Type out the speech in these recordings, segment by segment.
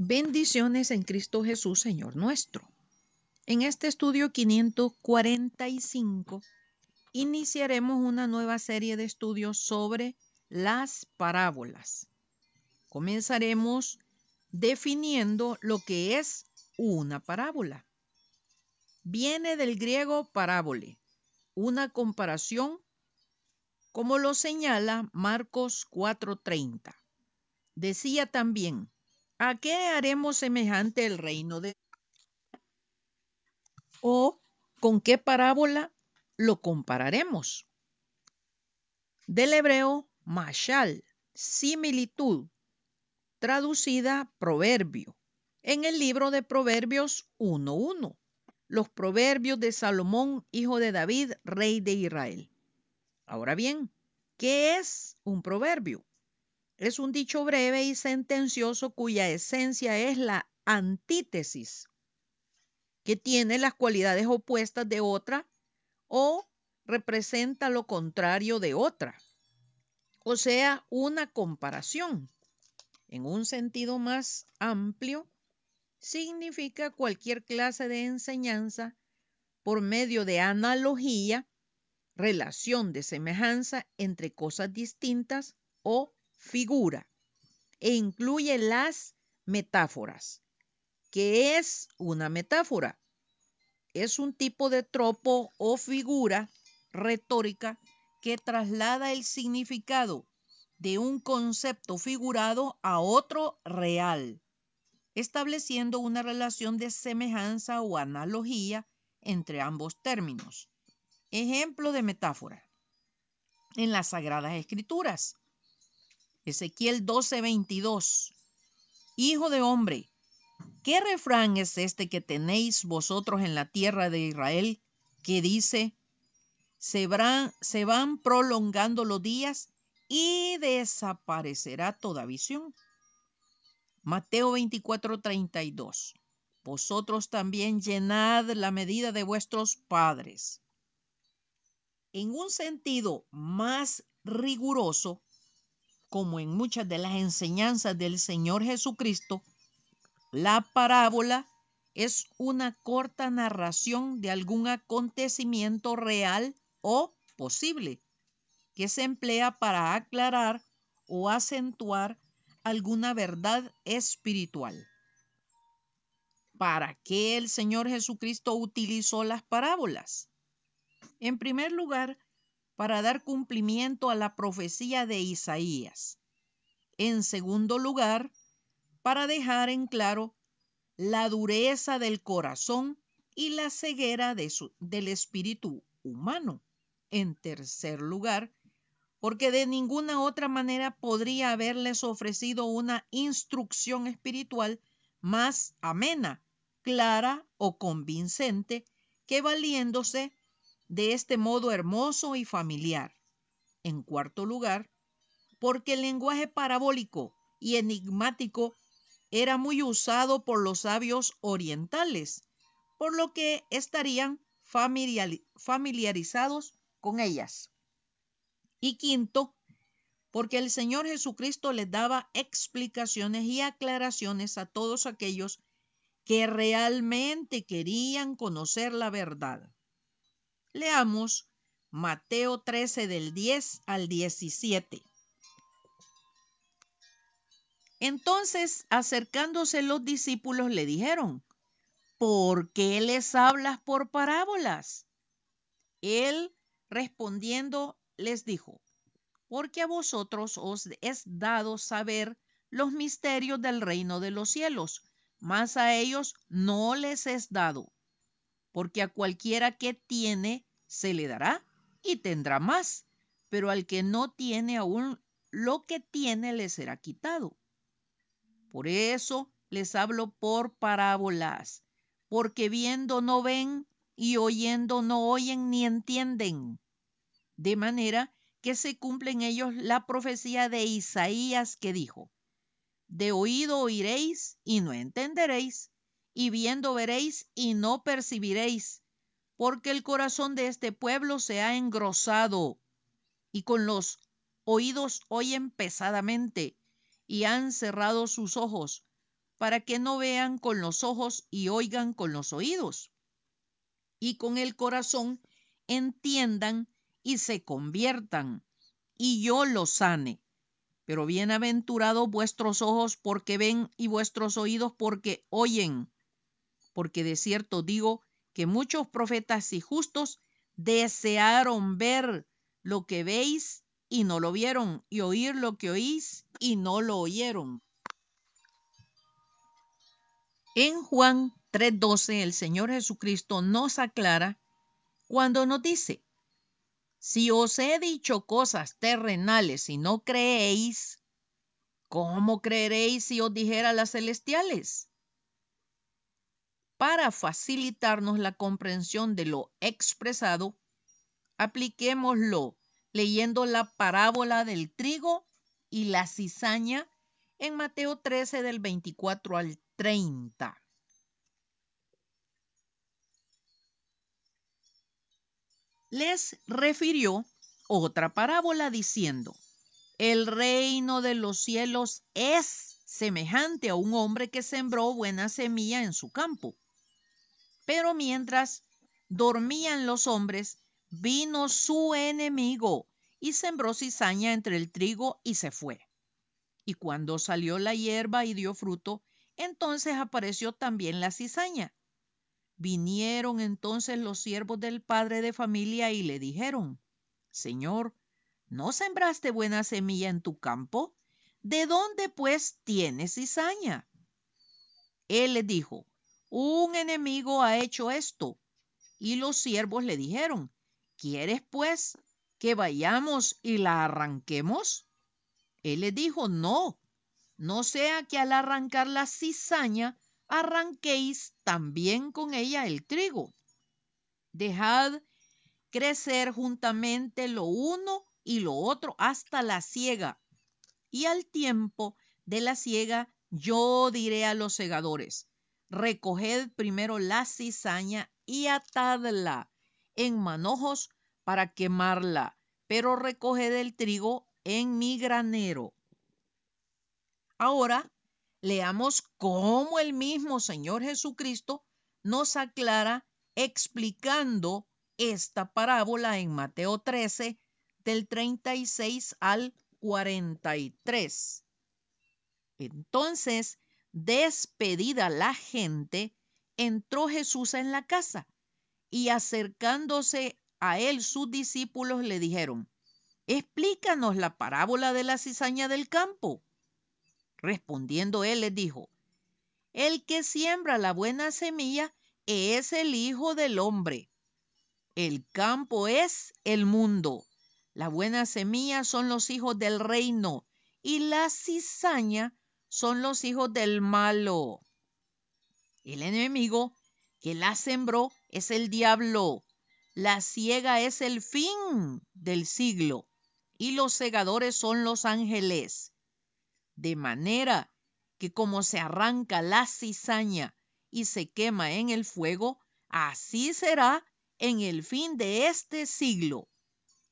Bendiciones en Cristo Jesús, Señor nuestro. En este estudio 545 iniciaremos una nueva serie de estudios sobre las parábolas. Comenzaremos definiendo lo que es una parábola. Viene del griego parábole, una comparación, como lo señala Marcos 4:30. Decía también, ¿A qué haremos semejante el reino de o con qué parábola lo compararemos? Del hebreo mashal, similitud, traducida proverbio. En el libro de Proverbios 1.1, los proverbios de Salomón, hijo de David, rey de Israel. Ahora bien, ¿qué es un proverbio? Es un dicho breve y sentencioso cuya esencia es la antítesis, que tiene las cualidades opuestas de otra o representa lo contrario de otra. O sea, una comparación. En un sentido más amplio, significa cualquier clase de enseñanza por medio de analogía, relación de semejanza entre cosas distintas o figura e incluye las metáforas. ¿Qué es una metáfora? Es un tipo de tropo o figura retórica que traslada el significado de un concepto figurado a otro real, estableciendo una relación de semejanza o analogía entre ambos términos. Ejemplo de metáfora. En las Sagradas Escrituras, Ezequiel 12:22. Hijo de hombre, ¿qué refrán es este que tenéis vosotros en la tierra de Israel que dice, se van, prolongando los días y desaparecerá toda visión? Mateo 24:32. Vosotros también llenad la medida de vuestros padres. En un sentido más riguroso, como en muchas de las enseñanzas del Señor Jesucristo, la parábola es una corta narración de algún acontecimiento real o posible que se emplea para aclarar o acentuar alguna verdad espiritual. ¿Para qué el Señor Jesucristo utilizó las parábolas? En primer lugar, para dar cumplimiento a la profecía de Isaías. En segundo lugar, para dejar en claro la dureza del corazón y la ceguera del espíritu humano. En tercer lugar, porque de ninguna otra manera podría haberles ofrecido una instrucción espiritual más amena, clara o convincente que valiéndose de este modo hermoso y familiar. En cuarto lugar, porque el lenguaje parabólico y enigmático era muy usado por los sabios orientales, por lo que estarían familiarizados con ellas. Y quinto, porque el Señor Jesucristo les daba explicaciones y aclaraciones a todos aquellos que realmente querían conocer la verdad. Leamos Mateo 13 del 10 al 17. Entonces, acercándose los discípulos, le dijeron, ¿por qué les hablas por parábolas? Él, respondiendo, les dijo, porque a vosotros os es dado saber los misterios del reino de los cielos, mas a ellos no les es dado, porque a cualquiera que tiene, se le dará y tendrá más, pero al que no tiene aún lo que tiene le será quitado. Por eso les hablo por parábolas, porque viendo no ven y oyendo no oyen ni entienden. De manera que se cumple en ellos la profecía de Isaías que dijo, de oído oiréis y no entenderéis, y viendo veréis y no percibiréis, porque el corazón de este pueblo se ha engrosado y con los oídos oyen pesadamente y han cerrado sus ojos para que no vean con los ojos y oigan con los oídos, y con el corazón entiendan y se conviertan, y yo los sane. Pero bienaventurados vuestros ojos porque ven y vuestros oídos porque oyen. Porque de cierto digo que muchos profetas y justos desearon ver lo que veis y no lo vieron, y oír lo que oís y no lo oyeron. En Juan 3:12 el Señor Jesucristo nos aclara cuando nos dice, si os he dicho cosas terrenales y no creéis, ¿cómo creeréis si os dijera las celestiales? Para facilitarnos la comprensión de lo expresado, apliquémoslo leyendo la parábola del trigo y la cizaña en Mateo 13 del 24 al 30. les refirió otra parábola diciendo, el reino de los cielos es semejante a un hombre que sembró buena semilla en su campo. Pero mientras dormían los hombres, vino su enemigo y sembró cizaña entre el trigo y se fue. Y cuando salió la hierba y dio fruto, entonces apareció también la cizaña. Vinieron entonces los siervos del padre de familia y le dijeron, Señor, ¿no sembraste buena semilla en tu campo? ¿De dónde pues tienes cizaña? Él les dijo, un enemigo ha hecho esto. Y los siervos le dijeron, ¿quieres pues que vayamos y la arranquemos? Él les dijo, no, no sea que al arrancar la cizaña arranquéis también con ella el trigo. Dejad crecer juntamente lo uno y lo otro hasta la siega. Y al tiempo de la siega yo diré a los segadores, recoged primero la cizaña y atadla en manojos para quemarla, pero recoged el trigo en mi granero. Ahora Leamos cómo el mismo Señor Jesucristo nos aclara explicando esta parábola en Mateo 13 del 36 al 43. Entonces, despedida la gente, entró Jesús en la casa y acercándose a él sus discípulos le dijeron, explícanos la parábola de la cizaña del campo. Respondiendo él les dijo, el que siembra la buena semilla es el Hijo del Hombre. El campo es el mundo. La buena semilla son los hijos del reino y la cizaña son los hijos del malo. El enemigo que la sembró es el diablo. La ciega es el fin del siglo y los segadores son los ángeles de manera que como se arranca la cizaña y se quema en el fuego, así será en el fin de este siglo.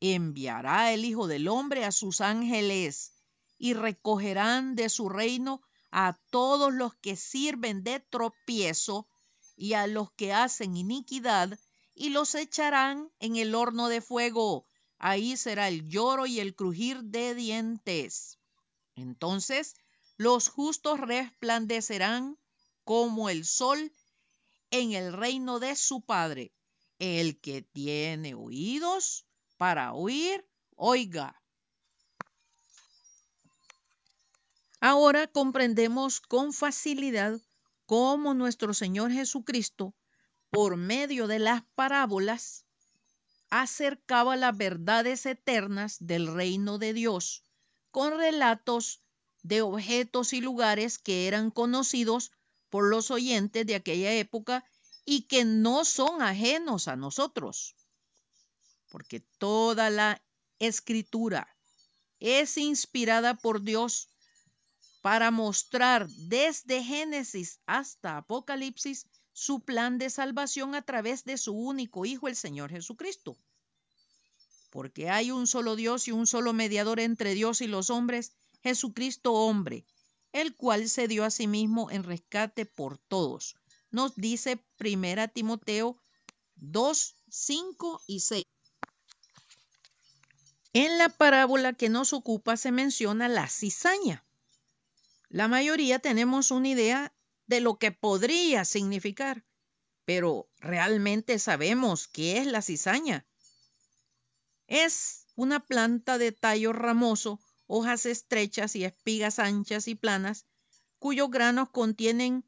Enviará el Hijo del Hombre a sus ángeles y recogerán de su reino a todos los que sirven de tropiezo y a los que hacen iniquidad y los echarán en el horno de fuego. Ahí será el lloro y el crujir de dientes. Entonces los justos resplandecerán como el sol en el reino de su Padre. El que tiene oídos para oír, oiga. Ahora comprendemos con facilidad cómo nuestro Señor Jesucristo, por medio de las parábolas, acercaba las verdades eternas del reino de Dios con relatos de objetos y lugares que eran conocidos por los oyentes de aquella época y que no son ajenos a nosotros. Porque toda la escritura es inspirada por Dios para mostrar desde Génesis hasta Apocalipsis su plan de salvación a través de su único Hijo, el Señor Jesucristo porque hay un solo Dios y un solo mediador entre Dios y los hombres, Jesucristo hombre, el cual se dio a sí mismo en rescate por todos. Nos dice Primera Timoteo 2, 5 y 6. En la parábola que nos ocupa se menciona la cizaña. La mayoría tenemos una idea de lo que podría significar, pero ¿realmente sabemos qué es la cizaña? Es una planta de tallo ramoso, hojas estrechas y espigas anchas y planas, cuyos granos contienen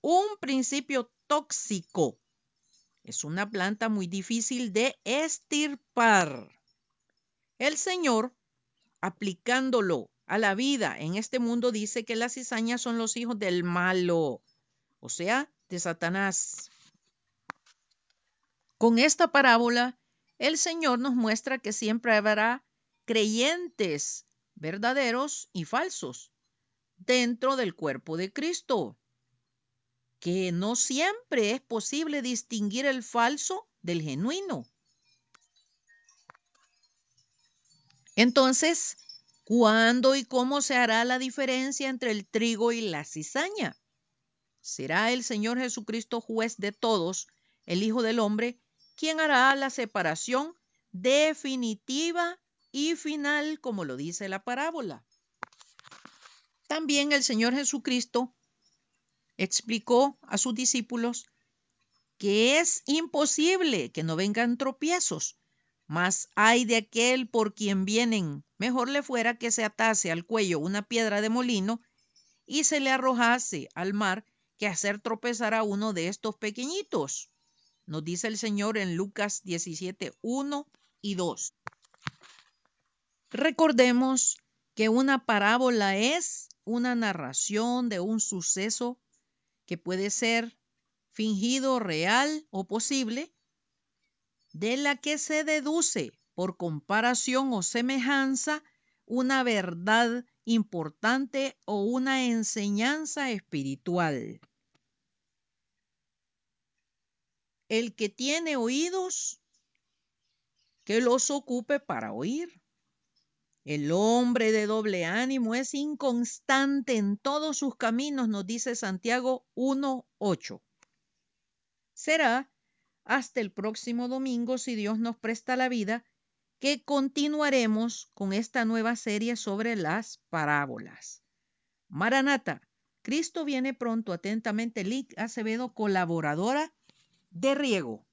un principio tóxico. Es una planta muy difícil de estirpar. El Señor, aplicándolo a la vida en este mundo, dice que las cizañas son los hijos del malo, o sea, de Satanás. Con esta parábola, el Señor nos muestra que siempre habrá creyentes verdaderos y falsos dentro del cuerpo de Cristo, que no siempre es posible distinguir el falso del genuino. Entonces, ¿cuándo y cómo se hará la diferencia entre el trigo y la cizaña? Será el Señor Jesucristo juez de todos, el Hijo del Hombre, quien hará la separación definitiva y final, como lo dice la parábola. También el Señor Jesucristo explicó a sus discípulos que es imposible que no vengan tropiezos, mas hay de aquel por quien vienen. Mejor le fuera que se atase al cuello una piedra de molino y se le arrojase al mar que hacer tropezar a uno de estos pequeñitos. Nos dice el Señor en Lucas 17, 1 y 2. Recordemos que una parábola es una narración de un suceso que puede ser fingido, real o posible, de la que se deduce por comparación o semejanza una verdad importante o una enseñanza espiritual. El que tiene oídos, que los ocupe para oír. El hombre de doble ánimo es inconstante en todos sus caminos, nos dice Santiago 1.8. Será hasta el próximo domingo, si Dios nos presta la vida, que continuaremos con esta nueva serie sobre las parábolas. Maranata, Cristo viene pronto, atentamente, Lick Acevedo, colaboradora de Riego.